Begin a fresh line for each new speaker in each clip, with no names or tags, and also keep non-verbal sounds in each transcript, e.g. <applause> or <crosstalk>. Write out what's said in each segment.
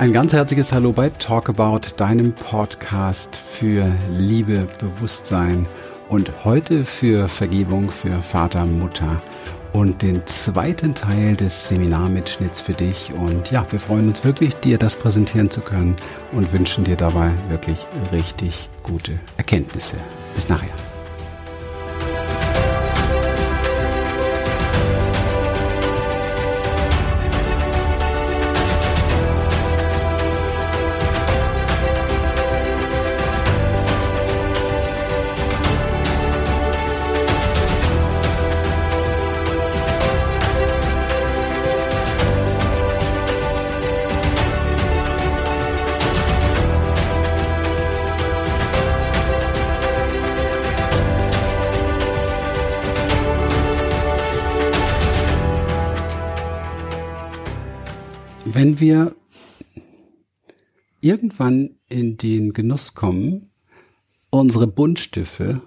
Ein ganz herzliches Hallo bei Talk About, deinem Podcast für Liebe, Bewusstsein und heute für Vergebung für Vater, Mutter und den zweiten Teil des Seminarmitschnitts für dich. Und ja, wir freuen uns wirklich, dir das präsentieren zu können und wünschen dir dabei wirklich richtig gute Erkenntnisse. Bis nachher. Wenn wir irgendwann in den Genuss kommen, unsere Buntstifte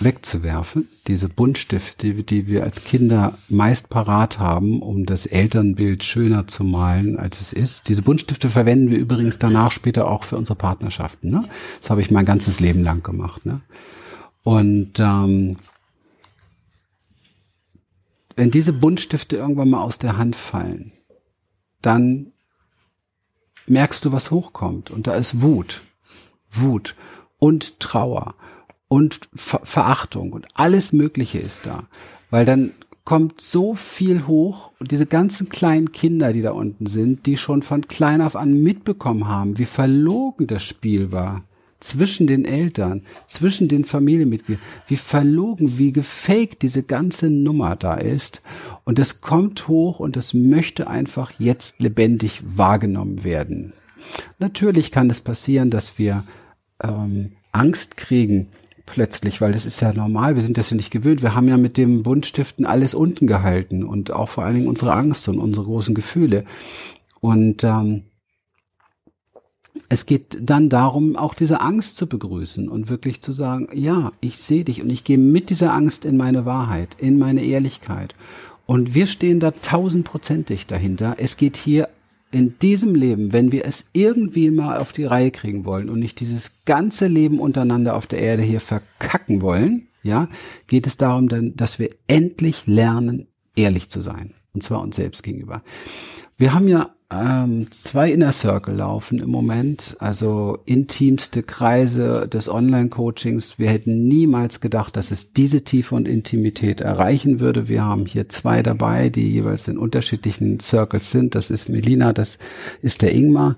wegzuwerfen, diese Buntstifte, die, wir als Kinder meist parat haben, um das Elternbild schöner zu malen, als es ist. Diese Buntstifte verwenden wir übrigens danach später auch für unsere Partnerschaften. Ne? Das habe ich mein ganzes Leben lang gemacht. Ne? Und ähm, wenn diese Buntstifte irgendwann mal aus der Hand fallen, dann merkst du, was hochkommt. Und da ist Wut, Wut und Trauer und Ver Verachtung und alles Mögliche ist da. Weil dann kommt so viel hoch und diese ganzen kleinen Kinder, die da unten sind, die schon von klein auf an mitbekommen haben, wie verlogen das Spiel war zwischen den Eltern, zwischen den Familienmitgliedern, wie verlogen, wie gefaked diese ganze Nummer da ist. Und es kommt hoch und es möchte einfach jetzt lebendig wahrgenommen werden. Natürlich kann es passieren, dass wir ähm, Angst kriegen plötzlich, weil das ist ja normal, wir sind das ja nicht gewöhnt. Wir haben ja mit dem Buntstiften alles unten gehalten und auch vor allen Dingen unsere Angst und unsere großen Gefühle. Und ähm, es geht dann darum, auch diese Angst zu begrüßen und wirklich zu sagen, ja, ich sehe dich und ich gehe mit dieser Angst in meine Wahrheit, in meine Ehrlichkeit. Und wir stehen da tausendprozentig dahinter. Es geht hier in diesem Leben, wenn wir es irgendwie mal auf die Reihe kriegen wollen und nicht dieses ganze Leben untereinander auf der Erde hier verkacken wollen, ja, geht es darum, dann, dass wir endlich lernen, ehrlich zu sein. Und zwar uns selbst gegenüber. Wir haben ja ähm, zwei Inner Circle laufen im Moment, also intimste Kreise des Online-Coachings. Wir hätten niemals gedacht, dass es diese Tiefe und Intimität erreichen würde. Wir haben hier zwei dabei, die jeweils in unterschiedlichen Circles sind. Das ist Melina, das ist der Ingmar.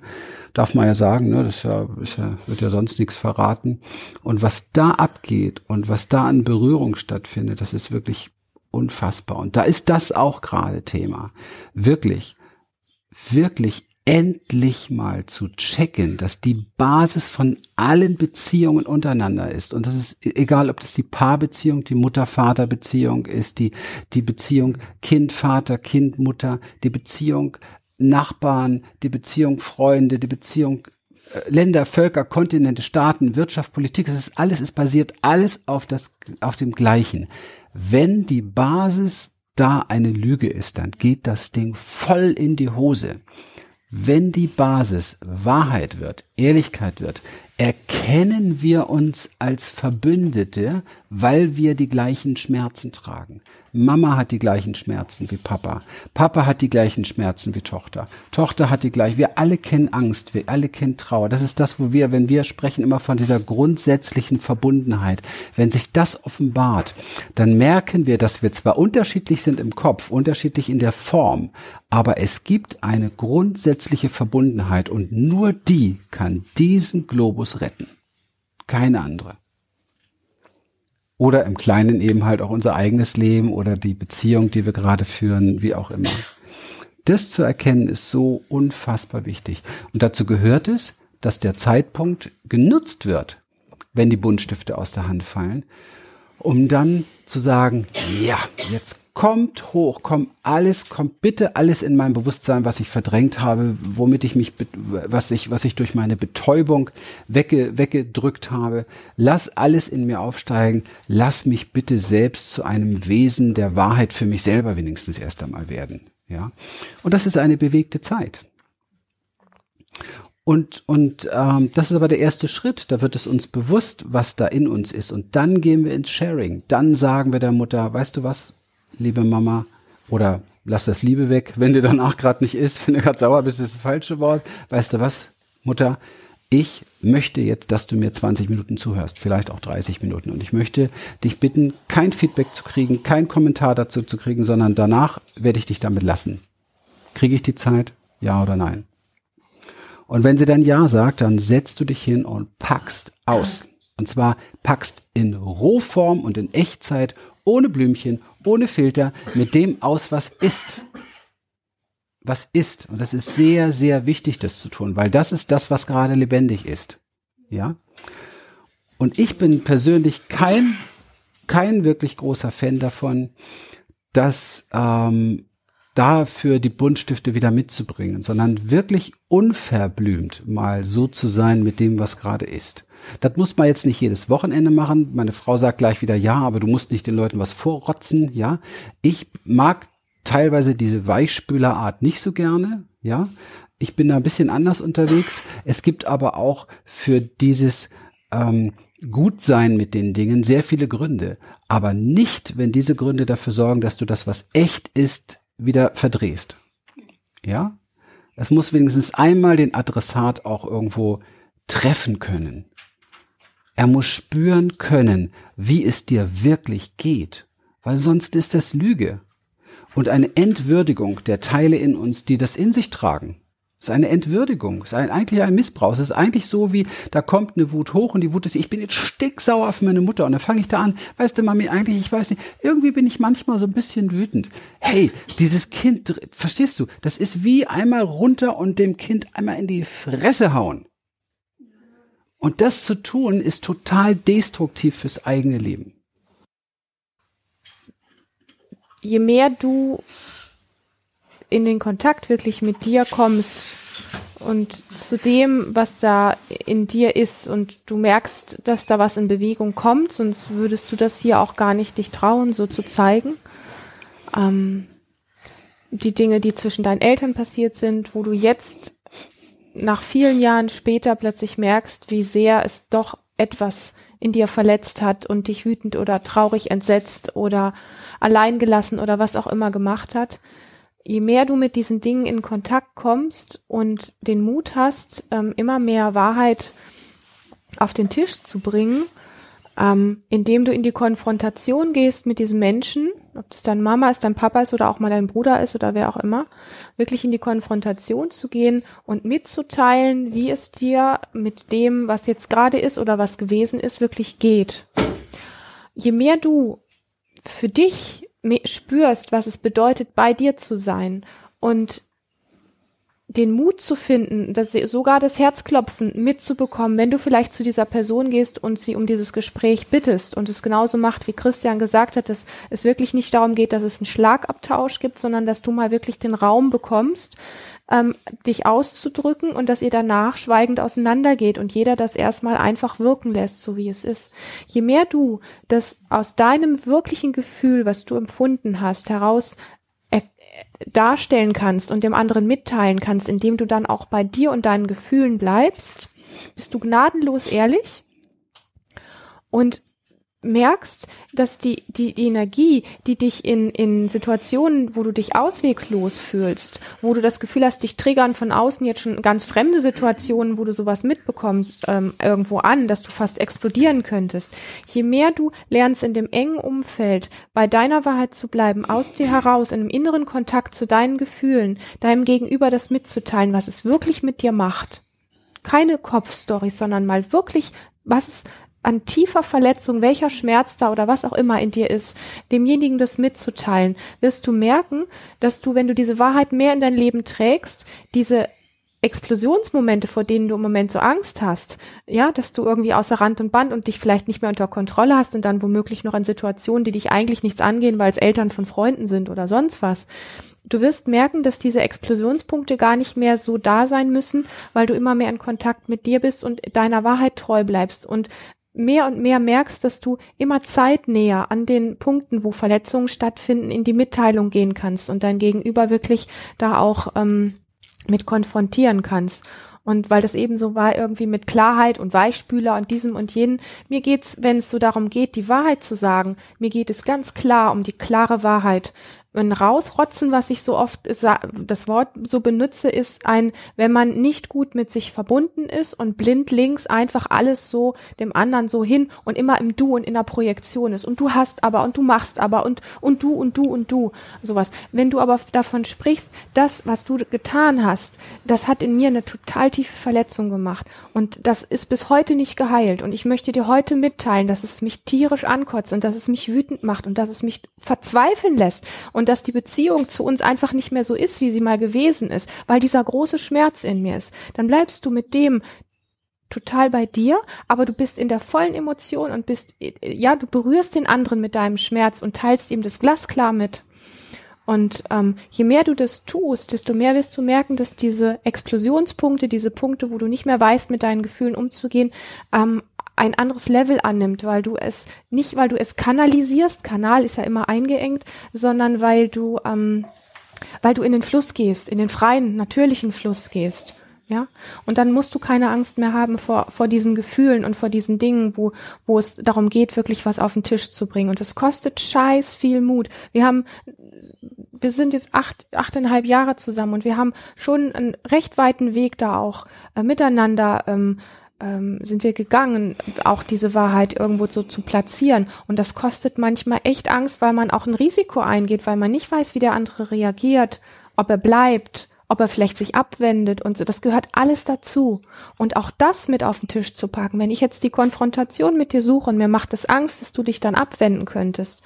Darf man ja sagen, ne? das ja, ist ja, wird ja sonst nichts verraten. Und was da abgeht und was da an Berührung stattfindet, das ist wirklich unfassbar. Und da ist das auch gerade Thema. Wirklich wirklich endlich mal zu checken, dass die Basis von allen Beziehungen untereinander ist. Und das ist e-, egal, ob das die Paarbeziehung, die Mutter-Vater-Beziehung ist, die, die Beziehung Kind-Vater, Kind-Mutter, die Beziehung Nachbarn, die Beziehung Freunde, die Beziehung äh, Länder, Völker, Kontinente, Staaten, Wirtschaft, Politik, es ist alles, es basiert alles auf das, auf dem Gleichen. Wenn die Basis da eine Lüge ist, dann geht das Ding voll in die Hose. Wenn die Basis Wahrheit wird, Ehrlichkeit wird, erkennen wir uns als Verbündete, weil wir die gleichen Schmerzen tragen. Mama hat die gleichen Schmerzen wie Papa. Papa hat die gleichen Schmerzen wie Tochter. Tochter hat die gleichen. Wir alle kennen Angst. Wir alle kennen Trauer. Das ist das, wo wir, wenn wir sprechen, immer von dieser grundsätzlichen Verbundenheit. Wenn sich das offenbart, dann merken wir, dass wir zwar unterschiedlich sind im Kopf, unterschiedlich in der Form, aber es gibt eine grundsätzliche Verbundenheit und nur die kann diesen Globus retten. Keine andere. Oder im Kleinen eben halt auch unser eigenes Leben oder die Beziehung, die wir gerade führen, wie auch immer. Das zu erkennen ist so unfassbar wichtig. Und dazu gehört es, dass der Zeitpunkt genutzt wird, wenn die Buntstifte aus der Hand fallen, um dann zu sagen, ja, jetzt kommt hoch, kommt alles, kommt bitte alles in mein Bewusstsein, was ich verdrängt habe, womit ich mich, was ich, was ich durch meine Betäubung wegge, weggedrückt habe. Lass alles in mir aufsteigen. Lass mich bitte selbst zu einem Wesen der Wahrheit für mich selber wenigstens erst einmal werden. Ja. Und das ist eine bewegte Zeit. Und, und ähm, das ist aber der erste Schritt. Da wird es uns bewusst, was da in uns ist. Und dann gehen wir ins Sharing. Dann sagen wir der Mutter, weißt du was, liebe Mama, oder lass das Liebe weg, wenn dir danach gerade nicht ist, wenn du gerade sauer bist, ist das falsche Wort. Weißt du was, Mutter, ich möchte jetzt, dass du mir 20 Minuten zuhörst, vielleicht auch 30 Minuten. Und ich möchte dich bitten, kein Feedback zu kriegen, kein Kommentar dazu zu kriegen, sondern danach werde ich dich damit lassen. Kriege ich die Zeit? Ja oder nein? Und wenn sie dann Ja sagt, dann setzt du dich hin und packst aus. Und zwar packst in Rohform und in Echtzeit, ohne Blümchen, ohne Filter, mit dem aus, was ist was ist. Und das ist sehr, sehr wichtig, das zu tun, weil das ist das, was gerade lebendig ist. Ja. Und ich bin persönlich kein, kein wirklich großer Fan davon, dass ähm, dafür die Buntstifte wieder mitzubringen, sondern wirklich unverblümt mal so zu sein mit dem, was gerade ist. Das muss man jetzt nicht jedes Wochenende machen. Meine Frau sagt gleich wieder, ja, aber du musst nicht den Leuten was vorrotzen, ja. Ich mag teilweise diese Weichspülerart nicht so gerne, ja. Ich bin da ein bisschen anders unterwegs. Es gibt aber auch für dieses ähm, Gutsein mit den Dingen sehr viele Gründe. Aber nicht, wenn diese Gründe dafür sorgen, dass du das, was echt ist, wieder verdrehst. Ja? Es muss wenigstens einmal den Adressat auch irgendwo treffen können. Er muss spüren können, wie es dir wirklich geht. Weil sonst ist das Lüge und eine Entwürdigung der Teile in uns, die das in sich tragen. Es ist eine Entwürdigung, es ist ein, eigentlich ein Missbrauch. Es ist eigentlich so wie, da kommt eine Wut hoch und die Wut ist, ich bin jetzt sticksauer auf meine Mutter und dann fange ich da an, weißt du, Mami, eigentlich, ich weiß nicht, irgendwie bin ich manchmal so ein bisschen wütend. Hey, dieses Kind, verstehst du, das ist wie einmal runter und dem Kind einmal in die Fresse hauen. Und das zu tun, ist total destruktiv fürs eigene Leben.
je mehr du in den Kontakt wirklich mit dir kommst und zu dem, was da in dir ist und du merkst, dass da was in Bewegung kommt, sonst würdest du das hier auch gar nicht dich trauen, so zu zeigen. Ähm, die Dinge, die zwischen deinen Eltern passiert sind, wo du jetzt nach vielen Jahren später plötzlich merkst, wie sehr es doch etwas in dir verletzt hat und dich wütend oder traurig entsetzt oder alleingelassen oder was auch immer gemacht hat. Je mehr du mit diesen Dingen in Kontakt kommst und den Mut hast, ähm, immer mehr Wahrheit auf den Tisch zu bringen, ähm, indem du in die Konfrontation gehst mit diesem Menschen, ob das deine Mama ist, dein Papa ist oder auch mal dein Bruder ist oder wer auch immer, wirklich in die Konfrontation zu gehen und mitzuteilen, wie es dir mit dem, was jetzt gerade ist oder was gewesen ist, wirklich geht. Je mehr du für dich spürst, was es bedeutet, bei dir zu sein und den Mut zu finden, dass sie sogar das Herzklopfen mitzubekommen, wenn du vielleicht zu dieser Person gehst und sie um dieses Gespräch bittest und es genauso macht, wie Christian gesagt hat, dass es wirklich nicht darum geht, dass es einen Schlagabtausch gibt, sondern dass du mal wirklich den Raum bekommst, ähm, dich auszudrücken und dass ihr danach schweigend auseinandergeht und jeder das erstmal einfach wirken lässt, so wie es ist. Je mehr du das aus deinem wirklichen Gefühl, was du empfunden hast, heraus darstellen kannst und dem anderen mitteilen kannst, indem du dann auch bei dir und deinen Gefühlen bleibst, bist du gnadenlos ehrlich und merkst, dass die, die, die Energie, die dich in, in Situationen, wo du dich auswegslos fühlst, wo du das Gefühl hast, dich triggern von außen jetzt schon ganz fremde Situationen, wo du sowas mitbekommst, ähm, irgendwo an, dass du fast explodieren könntest. Je mehr du lernst, in dem engen Umfeld bei deiner Wahrheit zu bleiben, aus dir heraus, in einem inneren Kontakt zu deinen Gefühlen, deinem Gegenüber das mitzuteilen, was es wirklich mit dir macht. Keine Kopfstories, sondern mal wirklich, was es an tiefer Verletzung, welcher Schmerz da oder was auch immer in dir ist, demjenigen das mitzuteilen, wirst du merken, dass du, wenn du diese Wahrheit mehr in dein Leben trägst, diese Explosionsmomente, vor denen du im Moment so Angst hast, ja, dass du irgendwie außer Rand und Band und dich vielleicht nicht mehr unter Kontrolle hast und dann womöglich noch in Situationen, die dich eigentlich nichts angehen, weil es Eltern von Freunden sind oder sonst was. Du wirst merken, dass diese Explosionspunkte gar nicht mehr so da sein müssen, weil du immer mehr in Kontakt mit dir bist und deiner Wahrheit treu bleibst und mehr und mehr merkst, dass du immer zeitnäher an den Punkten, wo Verletzungen stattfinden, in die Mitteilung gehen kannst und dein Gegenüber wirklich da auch ähm, mit konfrontieren kannst. Und weil das eben so war, irgendwie mit Klarheit und Weichspüler und diesem und jenen. Mir geht's, wenn es so darum geht, die Wahrheit zu sagen, mir geht es ganz klar um die klare Wahrheit ein Rausrotzen, was ich so oft das Wort so benutze, ist ein, wenn man nicht gut mit sich verbunden ist und blind links einfach alles so dem anderen so hin und immer im Du und in der Projektion ist. Und du hast aber und du machst aber und und du und du und du. Sowas. Wenn du aber davon sprichst, das, was du getan hast, das hat in mir eine total tiefe Verletzung gemacht. Und das ist bis heute nicht geheilt. Und ich möchte dir heute mitteilen, dass es mich tierisch ankotzt und dass es mich wütend macht und dass es mich verzweifeln lässt. Und und dass die Beziehung zu uns einfach nicht mehr so ist, wie sie mal gewesen ist, weil dieser große Schmerz in mir ist, dann bleibst du mit dem total bei dir, aber du bist in der vollen Emotion und bist, ja, du berührst den anderen mit deinem Schmerz und teilst ihm das Glas klar mit. Und ähm, je mehr du das tust, desto mehr wirst du merken, dass diese Explosionspunkte, diese Punkte, wo du nicht mehr weißt, mit deinen Gefühlen umzugehen, ähm, ein anderes Level annimmt, weil du es nicht, weil du es kanalisierst, Kanal ist ja immer eingeengt, sondern weil du, ähm, weil du in den Fluss gehst, in den freien, natürlichen Fluss gehst. Ja, und dann musst du keine Angst mehr haben vor, vor diesen Gefühlen und vor diesen Dingen, wo, wo es darum geht, wirklich was auf den Tisch zu bringen. Und es kostet scheiß viel Mut. Wir haben, wir sind jetzt acht, achteinhalb Jahre zusammen und wir haben schon einen recht weiten Weg da auch äh, miteinander ähm, ähm, sind wir gegangen, auch diese Wahrheit irgendwo so zu platzieren. Und das kostet manchmal echt Angst, weil man auch ein Risiko eingeht, weil man nicht weiß, wie der andere reagiert, ob er bleibt, ob er vielleicht sich abwendet und so. Das gehört alles dazu. Und auch das mit auf den Tisch zu packen. Wenn ich jetzt die Konfrontation mit dir suche und mir macht es Angst, dass du dich dann abwenden könntest,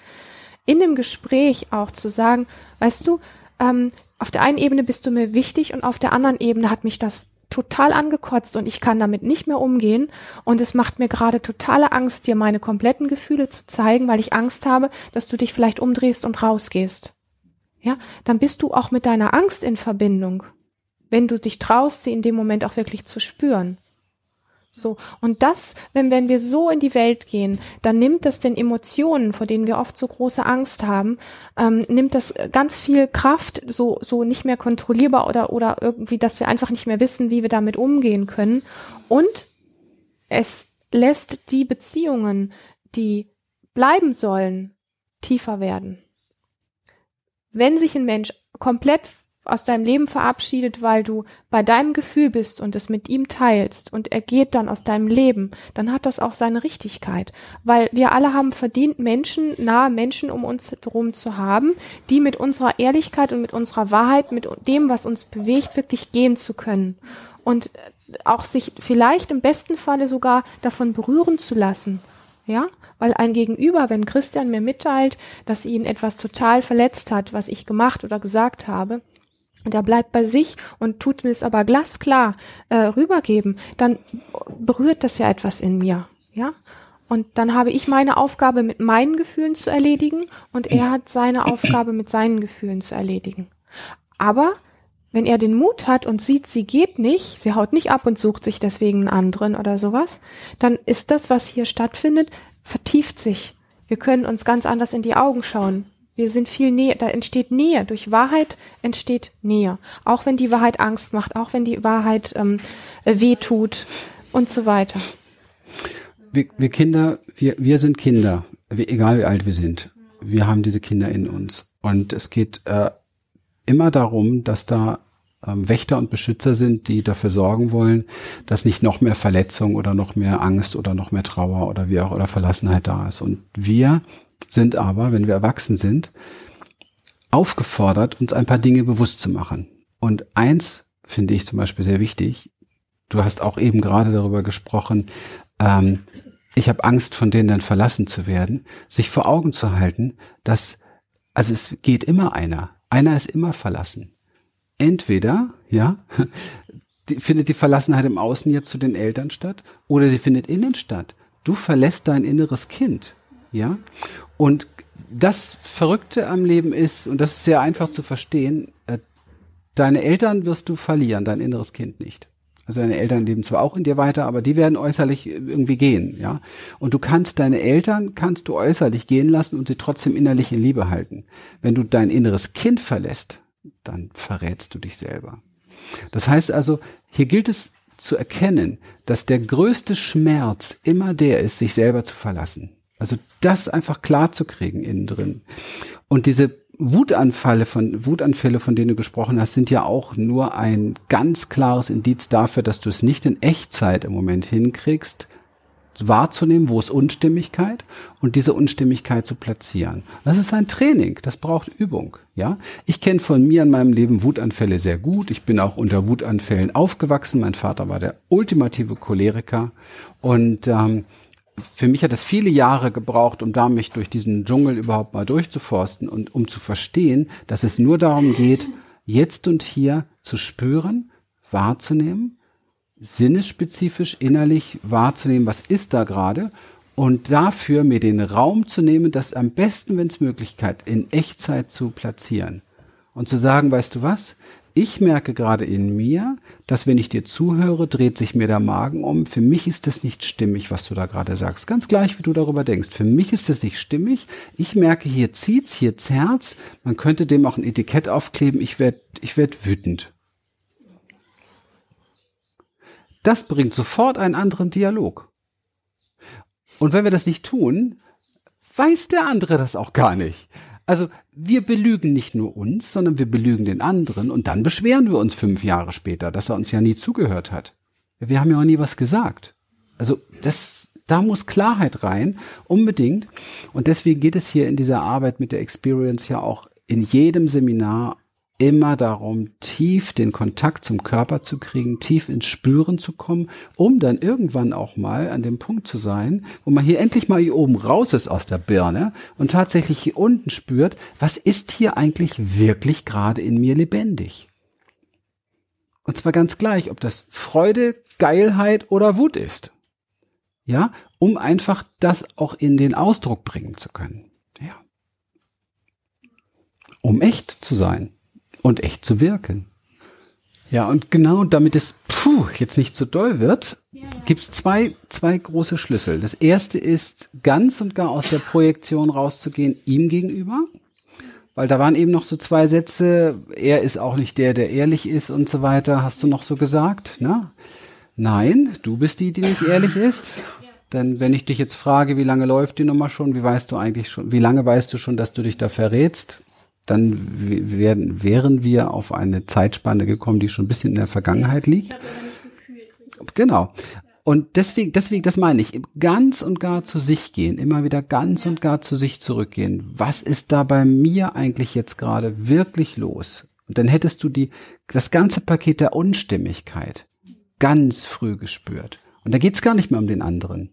in dem Gespräch auch zu sagen, weißt du, ähm, auf der einen Ebene bist du mir wichtig und auf der anderen Ebene hat mich das total angekotzt und ich kann damit nicht mehr umgehen und es macht mir gerade totale Angst, dir meine kompletten Gefühle zu zeigen, weil ich Angst habe, dass du dich vielleicht umdrehst und rausgehst. Ja, dann bist du auch mit deiner Angst in Verbindung, wenn du dich traust, sie in dem Moment auch wirklich zu spüren. So. Und das, wenn, wenn wir so in die Welt gehen, dann nimmt das den Emotionen, vor denen wir oft so große Angst haben, ähm, nimmt das ganz viel Kraft, so, so nicht mehr kontrollierbar oder, oder irgendwie, dass wir einfach nicht mehr wissen, wie wir damit umgehen können. Und es lässt die Beziehungen, die bleiben sollen, tiefer werden. Wenn sich ein Mensch komplett aus deinem Leben verabschiedet, weil du bei deinem Gefühl bist und es mit ihm teilst und er geht dann aus deinem Leben, dann hat das auch seine Richtigkeit. Weil wir alle haben verdient, Menschen, nahe Menschen um uns herum zu haben, die mit unserer Ehrlichkeit und mit unserer Wahrheit, mit dem, was uns bewegt, wirklich gehen zu können. Und auch sich vielleicht im besten Falle sogar davon berühren zu lassen. Ja, weil ein Gegenüber, wenn Christian mir mitteilt, dass ihn etwas total verletzt hat, was ich gemacht oder gesagt habe, und er bleibt bei sich und tut mir es aber glasklar äh, rübergeben, dann berührt das ja etwas in mir, ja. Und dann habe ich meine Aufgabe mit meinen Gefühlen zu erledigen und er hat seine Aufgabe mit seinen Gefühlen zu erledigen. Aber wenn er den Mut hat und sieht, sie geht nicht, sie haut nicht ab und sucht sich deswegen einen anderen oder sowas, dann ist das, was hier stattfindet, vertieft sich. Wir können uns ganz anders in die Augen schauen. Wir sind viel näher, da entsteht Nähe. Durch Wahrheit entsteht Nähe. Auch wenn die Wahrheit Angst macht, auch wenn die Wahrheit ähm, weh tut und so weiter.
Wir, wir Kinder, wir, wir sind Kinder, egal wie alt wir sind. Wir haben diese Kinder in uns. Und es geht äh, immer darum, dass da ähm, Wächter und Beschützer sind, die dafür sorgen wollen, dass nicht noch mehr Verletzung oder noch mehr Angst oder noch mehr Trauer oder wie auch oder Verlassenheit da ist. Und wir sind aber, wenn wir erwachsen sind, aufgefordert, uns ein paar Dinge bewusst zu machen. Und eins finde ich zum Beispiel sehr wichtig. Du hast auch eben gerade darüber gesprochen, ähm, ich habe Angst, von denen dann verlassen zu werden, sich vor Augen zu halten, dass, also es geht immer einer. Einer ist immer verlassen. Entweder, ja, <laughs> die, findet die Verlassenheit im Außen jetzt zu den Eltern statt, oder sie findet innen statt. Du verlässt dein inneres Kind, ja. Und das Verrückte am Leben ist, und das ist sehr einfach zu verstehen, äh, deine Eltern wirst du verlieren, dein inneres Kind nicht. Also deine Eltern leben zwar auch in dir weiter, aber die werden äußerlich irgendwie gehen, ja. Und du kannst deine Eltern, kannst du äußerlich gehen lassen und sie trotzdem innerlich in Liebe halten. Wenn du dein inneres Kind verlässt, dann verrätst du dich selber. Das heißt also, hier gilt es zu erkennen, dass der größte Schmerz immer der ist, sich selber zu verlassen. Also das einfach klar zu kriegen innen drin. Und diese Wutanfälle von, Wutanfälle, von denen du gesprochen hast, sind ja auch nur ein ganz klares Indiz dafür, dass du es nicht in Echtzeit im Moment hinkriegst, wahrzunehmen, wo ist Unstimmigkeit und diese Unstimmigkeit zu platzieren. Das ist ein Training, das braucht Übung, ja. Ich kenne von mir in meinem Leben Wutanfälle sehr gut. Ich bin auch unter Wutanfällen aufgewachsen. Mein Vater war der ultimative Choleriker und ähm, für mich hat es viele Jahre gebraucht, um da mich durch diesen Dschungel überhaupt mal durchzuforsten und um zu verstehen, dass es nur darum geht, jetzt und hier zu spüren, wahrzunehmen, sinnesspezifisch innerlich wahrzunehmen, was ist da gerade und dafür mir den Raum zu nehmen, das am besten, wenn es Möglichkeit, in Echtzeit zu platzieren und zu sagen, weißt du was? Ich merke gerade in mir, dass wenn ich dir zuhöre, dreht sich mir der Magen um. Für mich ist das nicht stimmig, was du da gerade sagst. Ganz gleich, wie du darüber denkst. Für mich ist das nicht stimmig. Ich merke, hier zieht's, hier zerrt's. Man könnte dem auch ein Etikett aufkleben. Ich werd, ich werd wütend. Das bringt sofort einen anderen Dialog. Und wenn wir das nicht tun, weiß der andere das auch gar nicht. Also wir belügen nicht nur uns, sondern wir belügen den anderen und dann beschweren wir uns fünf Jahre später, dass er uns ja nie zugehört hat. Wir haben ja auch nie was gesagt. Also das, da muss Klarheit rein, unbedingt. Und deswegen geht es hier in dieser Arbeit mit der Experience ja auch in jedem Seminar immer darum, tief den Kontakt zum Körper zu kriegen, tief ins Spüren zu kommen, um dann irgendwann auch mal an dem Punkt zu sein, wo man hier endlich mal hier oben raus ist aus der Birne und tatsächlich hier unten spürt, was ist hier eigentlich wirklich gerade in mir lebendig? Und zwar ganz gleich, ob das Freude, Geilheit oder Wut ist. Ja, um einfach das auch in den Ausdruck bringen zu können. Ja. Um echt zu sein und echt zu wirken. Ja, und genau damit es puh, jetzt nicht so doll wird, ja. gibt es zwei, zwei große Schlüssel. Das erste ist, ganz und gar aus der Projektion rauszugehen, ihm gegenüber. Weil da waren eben noch so zwei Sätze, er ist auch nicht der, der ehrlich ist und so weiter, hast du noch so gesagt, ne? Nein, du bist die, die nicht ehrlich ist. Denn wenn ich dich jetzt frage, wie lange läuft die Nummer schon, wie weißt du eigentlich schon, wie lange weißt du schon, dass du dich da verrätst? Dann werden, wären wir auf eine Zeitspanne gekommen, die schon ein bisschen in der Vergangenheit liegt. Genau. Und deswegen, deswegen, das meine ich, ganz und gar zu sich gehen, immer wieder ganz und gar zu sich zurückgehen. Was ist da bei mir eigentlich jetzt gerade wirklich los? Und dann hättest du die, das ganze Paket der Unstimmigkeit ganz früh gespürt. Und da geht's gar nicht mehr um den anderen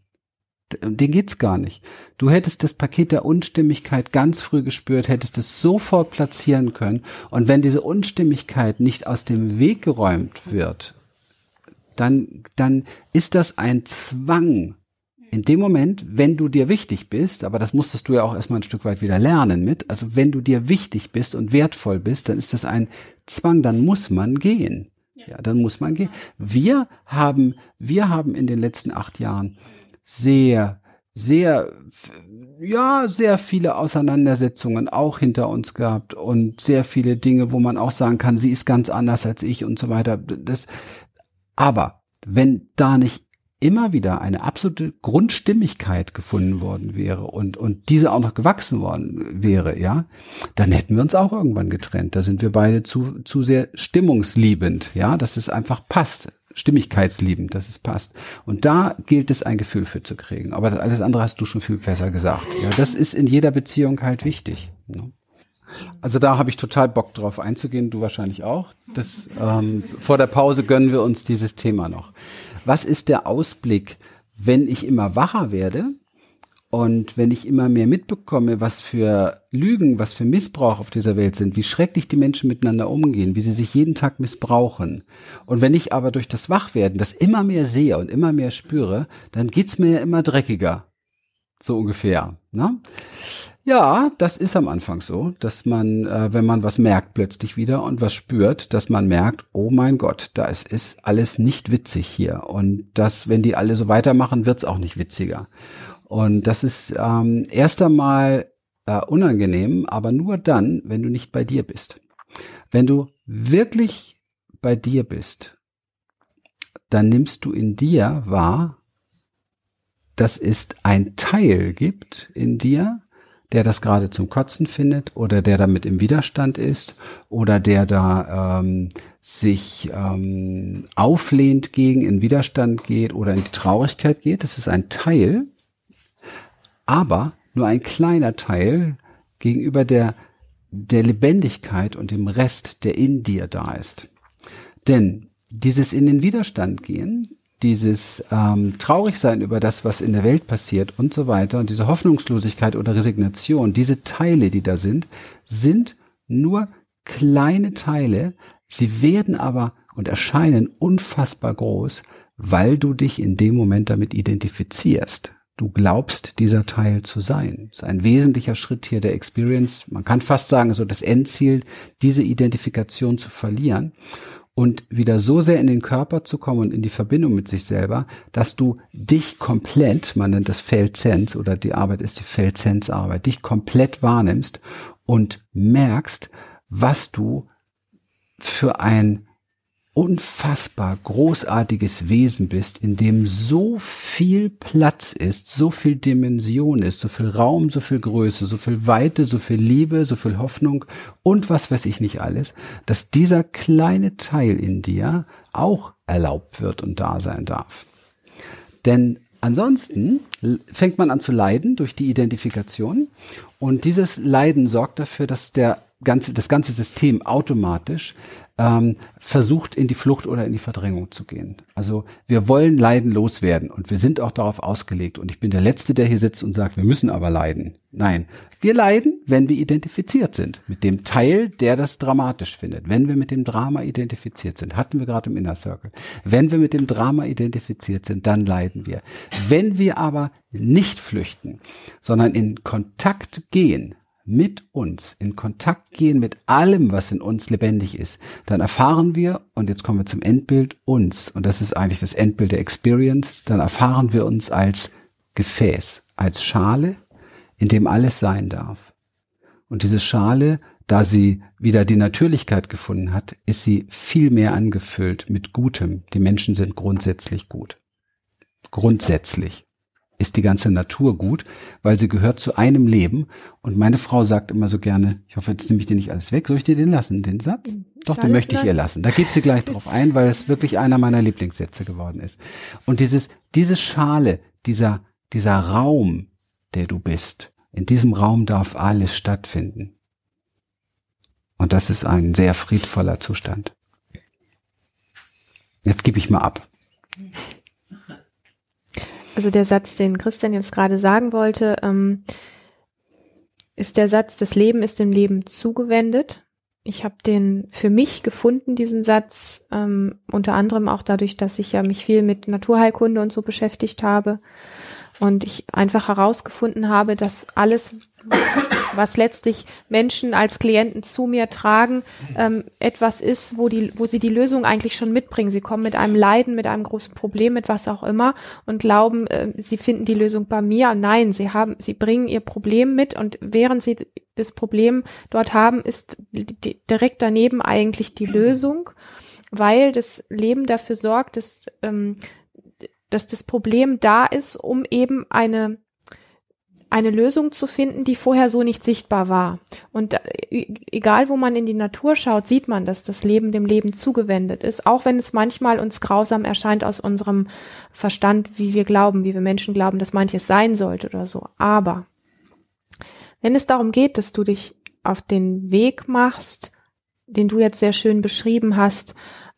den geht's gar nicht. Du hättest das Paket der Unstimmigkeit ganz früh gespürt, hättest es sofort platzieren können. Und wenn diese Unstimmigkeit nicht aus dem Weg geräumt wird, dann, dann ist das ein Zwang. In dem Moment, wenn du dir wichtig bist, aber das musstest du ja auch erstmal ein Stück weit wieder lernen mit, also wenn du dir wichtig bist und wertvoll bist, dann ist das ein Zwang, dann muss man gehen. Ja, dann muss man gehen. Wir haben, wir haben in den letzten acht Jahren sehr, sehr, ja, sehr viele Auseinandersetzungen auch hinter uns gehabt und sehr viele Dinge, wo man auch sagen kann, sie ist ganz anders als ich und so weiter. Das, aber wenn da nicht immer wieder eine absolute Grundstimmigkeit gefunden worden wäre und, und diese auch noch gewachsen worden wäre, ja, dann hätten wir uns auch irgendwann getrennt. Da sind wir beide zu, zu sehr stimmungsliebend, ja, dass es einfach passt. Stimmigkeitsliebend, dass es passt. Und da gilt es, ein Gefühl für zu kriegen. Aber das alles andere hast du schon viel besser gesagt. Ja, das ist in jeder Beziehung halt wichtig. Ne? Also da habe ich total Bock drauf einzugehen, du wahrscheinlich auch. Das, ähm, vor der Pause gönnen wir uns dieses Thema noch. Was ist der Ausblick, wenn ich immer wacher werde? Und wenn ich immer mehr mitbekomme, was für Lügen, was für Missbrauch auf dieser Welt sind, wie schrecklich die Menschen miteinander umgehen, wie sie sich jeden Tag missbrauchen. Und wenn ich aber durch das Wachwerden das immer mehr sehe und immer mehr spüre, dann geht's mir ja immer dreckiger. So ungefähr. Ne? Ja, das ist am Anfang so, dass man, äh, wenn man was merkt plötzlich wieder und was spürt, dass man merkt, oh mein Gott, da ist, alles nicht witzig hier. Und das, wenn die alle so weitermachen, wird's auch nicht witziger. Und das ist ähm, erst einmal äh, unangenehm, aber nur dann, wenn du nicht bei dir bist. Wenn du wirklich bei dir bist, dann nimmst du in dir wahr, dass es ein Teil gibt in dir, der das gerade zum Kotzen findet oder der damit im Widerstand ist oder der da ähm, sich ähm, auflehnt gegen, in Widerstand geht oder in die Traurigkeit geht. Das ist ein Teil, aber nur ein kleiner Teil gegenüber der, der Lebendigkeit und dem Rest, der in dir da ist. Denn dieses in den Widerstand gehen dieses ähm, Traurigsein über das, was in der Welt passiert und so weiter und diese Hoffnungslosigkeit oder Resignation, diese Teile, die da sind, sind nur kleine Teile. Sie werden aber und erscheinen unfassbar groß, weil du dich in dem Moment damit identifizierst. Du glaubst, dieser Teil zu sein. Das ist ein wesentlicher Schritt hier der Experience. Man kann fast sagen, so das Endziel, diese Identifikation zu verlieren und wieder so sehr in den Körper zu kommen und in die Verbindung mit sich selber, dass du dich komplett, man nennt das Feldsense oder die Arbeit ist die Feldsense-Arbeit, dich komplett wahrnimmst und merkst, was du für ein unfassbar großartiges Wesen bist, in dem so viel Platz ist, so viel Dimension ist, so viel Raum, so viel Größe, so viel Weite, so viel Liebe, so viel Hoffnung und was weiß ich nicht alles, dass dieser kleine Teil in dir auch erlaubt wird und da sein darf. Denn ansonsten fängt man an zu leiden durch die Identifikation und dieses Leiden sorgt dafür, dass der ganze, das ganze System automatisch ähm, versucht, in die Flucht oder in die Verdrängung zu gehen. Also wir wollen Leiden loswerden und wir sind auch darauf ausgelegt. Und ich bin der Letzte, der hier sitzt und sagt, wir müssen aber leiden. Nein, wir leiden, wenn wir identifiziert sind mit dem Teil, der das dramatisch findet. Wenn wir mit dem Drama identifiziert sind, hatten wir gerade im Inner Circle. Wenn wir mit dem Drama identifiziert sind, dann leiden wir. Wenn wir aber nicht flüchten, sondern in Kontakt gehen mit uns in Kontakt gehen mit allem, was in uns lebendig ist, dann erfahren wir, und jetzt kommen wir zum Endbild, uns, und das ist eigentlich das Endbild der Experience, dann erfahren wir uns als Gefäß, als Schale, in dem alles sein darf. Und diese Schale, da sie wieder die Natürlichkeit gefunden hat, ist sie viel mehr angefüllt mit Gutem. Die Menschen sind grundsätzlich gut. Grundsätzlich ist die ganze Natur gut, weil sie gehört zu einem Leben. Und meine Frau sagt immer so gerne, ich hoffe, jetzt nehme ich dir nicht alles weg. Soll ich dir den lassen, den Satz? Mhm. Doch, den möchte ich ihr lassen. Da geht sie gleich drauf <laughs> ein, weil es wirklich einer meiner Lieblingssätze geworden ist. Und dieses, diese Schale, dieser, dieser Raum, der du bist, in diesem Raum darf alles stattfinden. Und das ist ein sehr friedvoller Zustand. Jetzt gebe ich mal ab <laughs>
also der Satz, den Christian jetzt gerade sagen wollte, ähm, ist der Satz, das Leben ist dem Leben zugewendet. Ich habe den für mich gefunden, diesen Satz, ähm, unter anderem auch dadurch, dass ich ja mich viel mit Naturheilkunde und so beschäftigt habe und ich einfach herausgefunden habe, dass alles, was letztlich Menschen als Klienten zu mir tragen, ähm, etwas ist, wo die, wo sie die Lösung eigentlich schon mitbringen. Sie kommen mit einem Leiden, mit einem großen Problem, mit was auch immer und glauben, äh, sie finden die Lösung bei mir. Nein, sie haben, sie bringen ihr Problem mit und während sie das Problem dort haben, ist direkt daneben eigentlich die Lösung, weil das Leben dafür sorgt, dass ähm, dass das Problem da ist, um eben eine eine Lösung zu finden, die vorher so nicht sichtbar war. Und äh, egal, wo man in die Natur schaut, sieht man, dass das Leben dem Leben zugewendet ist, auch wenn es manchmal uns grausam erscheint aus unserem Verstand, wie wir glauben, wie wir Menschen glauben, dass manches sein sollte oder so. Aber wenn es darum geht, dass du dich auf den Weg machst, den du jetzt sehr schön beschrieben hast,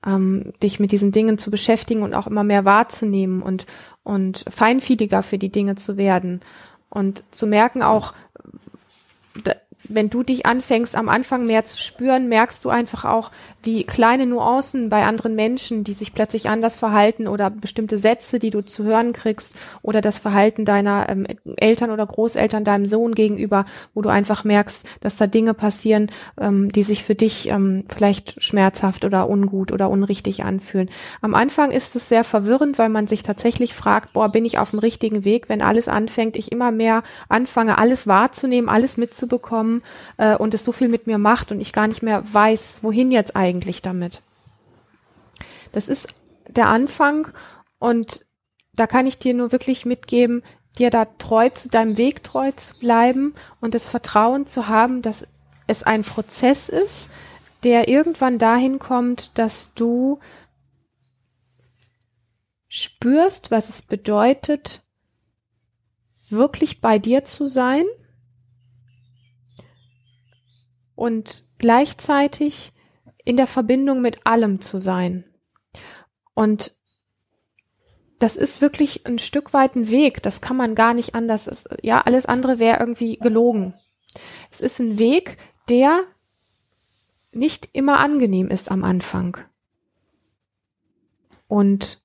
ähm, dich mit diesen Dingen zu beschäftigen und auch immer mehr wahrzunehmen und, und feinfühliger für die Dinge zu werden und zu merken auch, wenn du dich anfängst, am Anfang mehr zu spüren, merkst du einfach auch, wie kleine Nuancen bei anderen Menschen, die sich plötzlich anders verhalten oder bestimmte Sätze, die du zu hören kriegst oder das Verhalten deiner ähm, Eltern oder Großeltern deinem Sohn gegenüber, wo du einfach merkst, dass da Dinge passieren, ähm, die sich für dich ähm, vielleicht schmerzhaft oder ungut oder unrichtig anfühlen. Am Anfang ist es sehr verwirrend, weil man sich tatsächlich fragt, boah, bin ich auf dem richtigen Weg, wenn alles anfängt, ich immer mehr anfange, alles wahrzunehmen, alles mitzubekommen äh, und es so viel mit mir macht und ich gar nicht mehr weiß, wohin jetzt eigentlich damit. Das ist der Anfang und da kann ich dir nur wirklich mitgeben, dir da treu zu deinem Weg treu zu bleiben und das Vertrauen zu haben, dass es ein Prozess ist, der irgendwann dahin kommt, dass du spürst, was es bedeutet, wirklich bei dir zu sein und gleichzeitig in der Verbindung mit allem zu sein. Und das ist wirklich ein Stück weit ein Weg. Das kann man gar nicht anders. Es, ja, alles andere wäre irgendwie gelogen. Es ist ein Weg, der nicht immer angenehm ist am Anfang. Und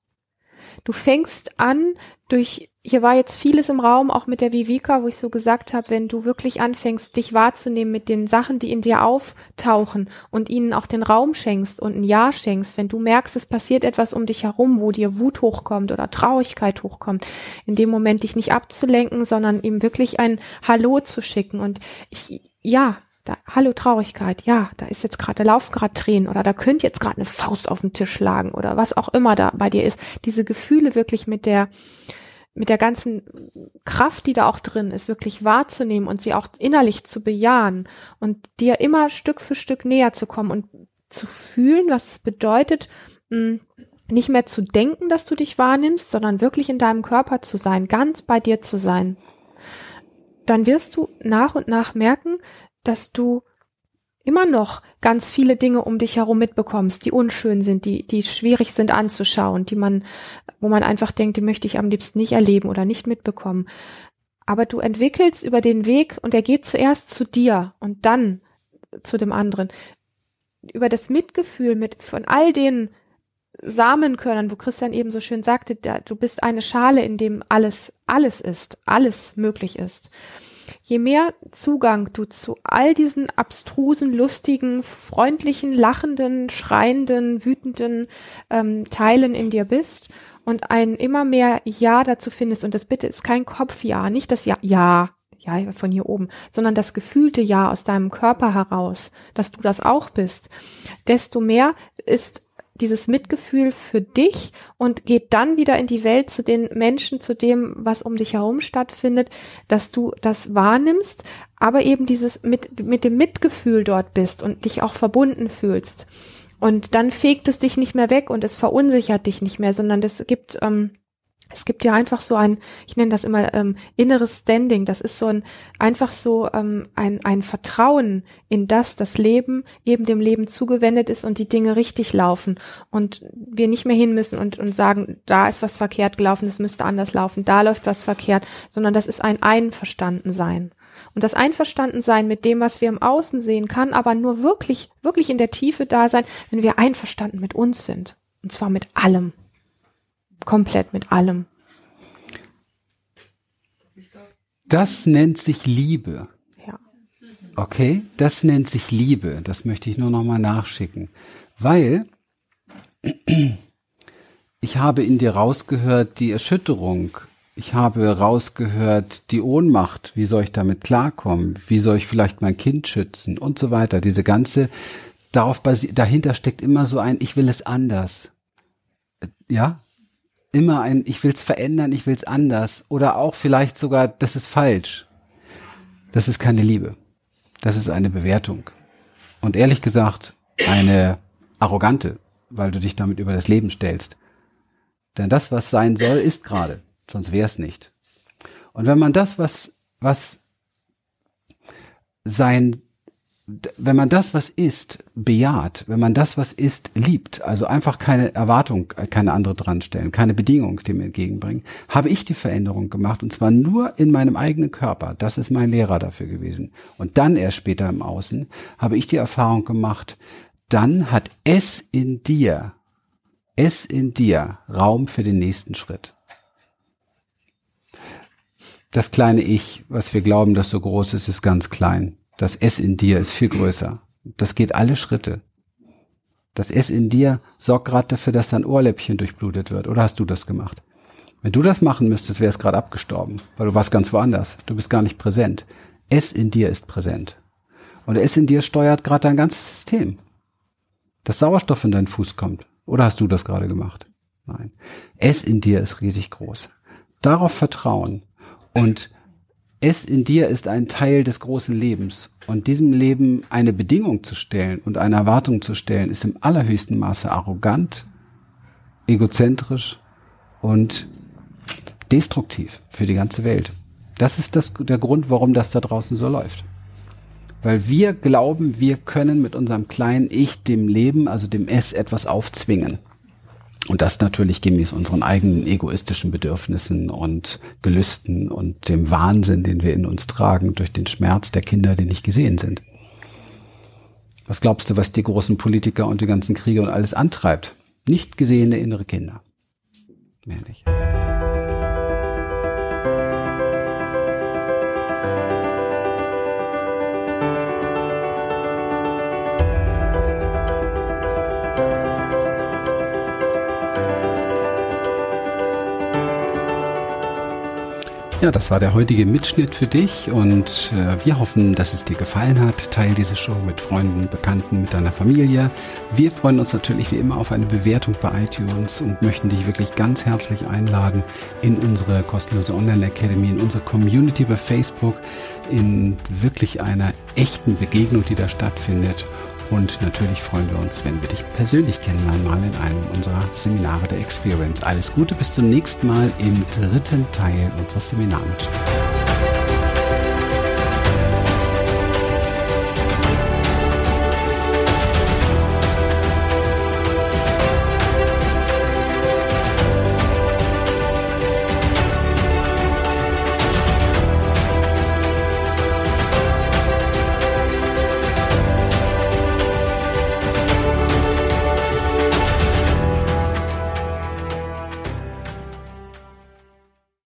du fängst an, durch hier war jetzt vieles im Raum, auch mit der Vivika, wo ich so gesagt habe, wenn du wirklich anfängst, dich wahrzunehmen mit den Sachen, die in dir auftauchen und ihnen auch den Raum schenkst und ein Ja schenkst, wenn du merkst, es passiert etwas um dich herum, wo dir Wut hochkommt oder Traurigkeit hochkommt, in dem Moment dich nicht abzulenken, sondern ihm wirklich ein Hallo zu schicken. Und ich, ja, da, hallo Traurigkeit, ja, da ist jetzt gerade, da laufen gerade Tränen oder da könnte jetzt gerade eine Faust auf den Tisch schlagen oder was auch immer da bei dir ist. Diese Gefühle wirklich mit der, mit der ganzen Kraft, die da auch drin ist, wirklich wahrzunehmen und sie auch innerlich zu bejahen und dir immer Stück für Stück näher zu kommen und zu fühlen, was es bedeutet, hm, nicht mehr zu denken, dass du dich wahrnimmst, sondern wirklich in deinem Körper zu sein, ganz bei dir zu sein. Dann wirst du nach und nach merken, dass du immer noch ganz viele Dinge um dich herum mitbekommst, die unschön sind, die, die schwierig sind anzuschauen, die man, wo man einfach denkt, die möchte ich am liebsten nicht erleben oder nicht mitbekommen. Aber du entwickelst über den Weg und er geht zuerst zu dir und dann zu dem anderen. Über das Mitgefühl mit von all den Samenkörnern, wo Christian eben so schön sagte, du bist eine Schale, in dem alles, alles ist, alles möglich ist je mehr Zugang du zu all diesen abstrusen, lustigen, freundlichen, lachenden, schreienden, wütenden ähm, Teilen in dir bist und ein immer mehr Ja dazu findest, und das bitte ist kein Kopfja, nicht das Ja, Ja, ja, von hier oben, sondern das gefühlte Ja aus deinem Körper heraus, dass du das auch bist, desto mehr ist dieses Mitgefühl für dich und geht dann wieder in die Welt zu den Menschen, zu dem, was um dich herum stattfindet, dass du das wahrnimmst, aber eben dieses mit, mit dem Mitgefühl dort bist und dich auch verbunden fühlst. Und dann fegt es dich nicht mehr weg und es verunsichert dich nicht mehr, sondern es gibt ähm, es gibt ja einfach so ein, ich nenne das immer ähm, inneres Standing. Das ist so ein einfach so ähm, ein, ein Vertrauen in das, das Leben eben dem Leben zugewendet ist und die Dinge richtig laufen und wir nicht mehr hin müssen und, und sagen, da ist was verkehrt gelaufen, es müsste anders laufen, da läuft was verkehrt, sondern das ist ein Einverstandensein. Und das Einverstandensein mit dem, was wir im Außen sehen, kann aber nur wirklich, wirklich in der Tiefe da sein, wenn wir einverstanden mit uns sind. Und zwar mit allem komplett mit allem.
Das nennt sich Liebe.
Ja.
Okay, das nennt sich Liebe. Das möchte ich nur noch mal nachschicken, weil ich habe in dir rausgehört die Erschütterung. Ich habe rausgehört die Ohnmacht. Wie soll ich damit klarkommen? Wie soll ich vielleicht mein Kind schützen und so weiter? Diese ganze darauf dahinter steckt immer so ein, ich will es anders. Ja, immer ein, ich will es verändern, ich will es anders. Oder auch vielleicht sogar, das ist falsch. Das ist keine Liebe. Das ist eine Bewertung. Und ehrlich gesagt, eine arrogante, weil du dich damit über das Leben stellst. Denn das, was sein soll, ist gerade. Sonst wäre es nicht. Und wenn man das, was, was sein wenn man das, was ist, bejaht, wenn man das, was ist, liebt, also einfach keine Erwartung, keine andere dran stellen, keine Bedingung dem entgegenbringen, habe ich die Veränderung gemacht und zwar nur in meinem eigenen Körper. Das ist mein Lehrer dafür gewesen. Und dann erst später im Außen habe ich die Erfahrung gemacht, dann hat es in dir, es in dir Raum für den nächsten Schritt. Das kleine Ich, was wir glauben, das so groß ist, ist ganz klein. Das S in dir ist viel größer. Das geht alle Schritte. Das S in dir sorgt gerade dafür, dass dein Ohrläppchen durchblutet wird. Oder hast du das gemacht? Wenn du das machen müsstest, wäre es gerade abgestorben, weil du warst ganz woanders. Du bist gar nicht präsent. S in dir ist präsent. Und S in dir steuert gerade dein ganzes System. Dass Sauerstoff in deinen Fuß kommt. Oder hast du das gerade gemacht? Nein. Es in dir ist riesig groß. Darauf vertrauen und es in dir ist ein Teil des großen Lebens. Und diesem Leben eine Bedingung zu stellen und eine Erwartung zu stellen, ist im allerhöchsten Maße arrogant, egozentrisch und destruktiv für die ganze Welt. Das ist das, der Grund, warum das da draußen so läuft. Weil wir glauben, wir können mit unserem kleinen Ich dem Leben, also dem S, etwas aufzwingen. Und das natürlich gemäß unseren eigenen egoistischen Bedürfnissen und Gelüsten und dem Wahnsinn, den wir in uns tragen durch den Schmerz der Kinder, die nicht gesehen sind. Was glaubst du, was die großen Politiker und die ganzen Kriege und alles antreibt? Nicht gesehene innere Kinder. Mehr nicht. Ja, das war der heutige Mitschnitt für dich und äh, wir hoffen, dass es dir gefallen hat. Teil diese Show mit Freunden, Bekannten, mit deiner Familie. Wir freuen uns natürlich wie immer auf eine Bewertung bei iTunes und möchten dich wirklich ganz herzlich einladen in unsere kostenlose Online Academy, in unsere Community bei Facebook, in wirklich einer echten Begegnung, die da stattfindet. Und natürlich freuen wir uns, wenn wir dich persönlich kennenlernen, mal in einem unserer Seminare der Experience. Alles Gute, bis zum nächsten Mal im dritten Teil unseres Seminarmitschnitts.